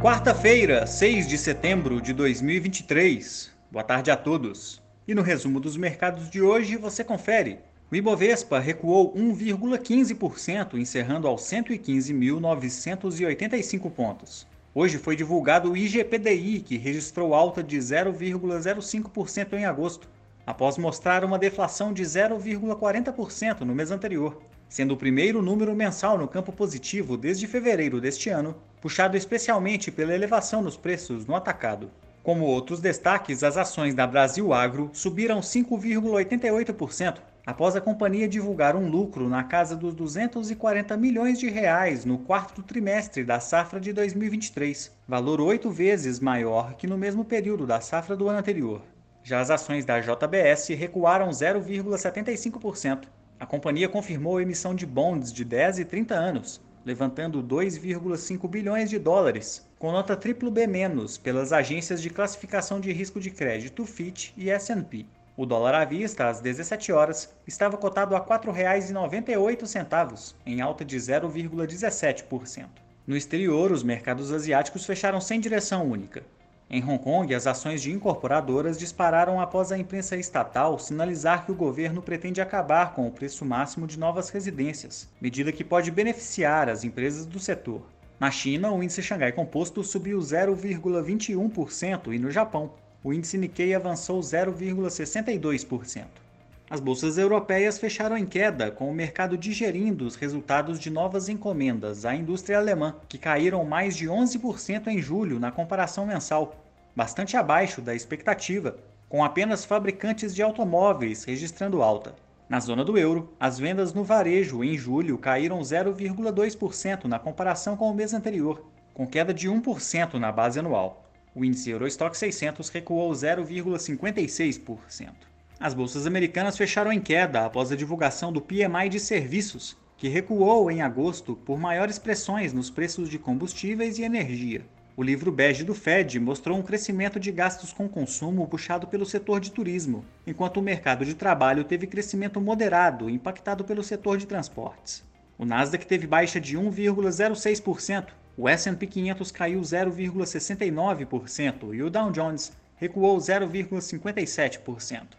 Quarta-feira, 6 de setembro de 2023. Boa tarde a todos. E no resumo dos mercados de hoje você confere. O Ibovespa recuou 1,15%, encerrando aos 115.985 pontos. Hoje foi divulgado o IGPDI, que registrou alta de 0,05% em agosto, após mostrar uma deflação de 0,40% no mês anterior, sendo o primeiro número mensal no campo positivo desde fevereiro deste ano, puxado especialmente pela elevação nos preços no atacado. Como outros destaques, as ações da Brasil Agro subiram 5,88%, após a companhia divulgar um lucro na casa dos 240 milhões de reais no quarto trimestre da safra de 2023, valor oito vezes maior que no mesmo período da safra do ano anterior. Já as ações da JBS recuaram 0,75%. A companhia confirmou a emissão de bonds de 10 e 30 anos, levantando 2,5 bilhões de dólares, com nota B- pelas agências de classificação de risco de crédito Fitch e S&P. O dólar à vista, às 17 horas, estava cotado a R$ 4,98, em alta de 0,17%. No exterior, os mercados asiáticos fecharam sem direção única. Em Hong Kong, as ações de incorporadoras dispararam após a imprensa estatal sinalizar que o governo pretende acabar com o preço máximo de novas residências, medida que pode beneficiar as empresas do setor. Na China, o índice Xangai Composto subiu 0,21% e no Japão, o índice Nikkei avançou 0,62%. As bolsas europeias fecharam em queda, com o mercado digerindo os resultados de novas encomendas à indústria alemã, que caíram mais de 11% em julho na comparação mensal, bastante abaixo da expectativa, com apenas fabricantes de automóveis registrando alta. Na zona do euro, as vendas no varejo em julho caíram 0,2% na comparação com o mês anterior, com queda de 1% na base anual. O índice Eurostock 600 recuou 0,56%. As bolsas americanas fecharam em queda após a divulgação do PMI de serviços, que recuou em agosto por maiores pressões nos preços de combustíveis e energia. O livro bege do Fed mostrou um crescimento de gastos com consumo puxado pelo setor de turismo, enquanto o mercado de trabalho teve crescimento moderado, impactado pelo setor de transportes. O Nasdaq teve baixa de 1,06%, o S&P 500 caiu 0,69% e o Dow Jones recuou 0,57%.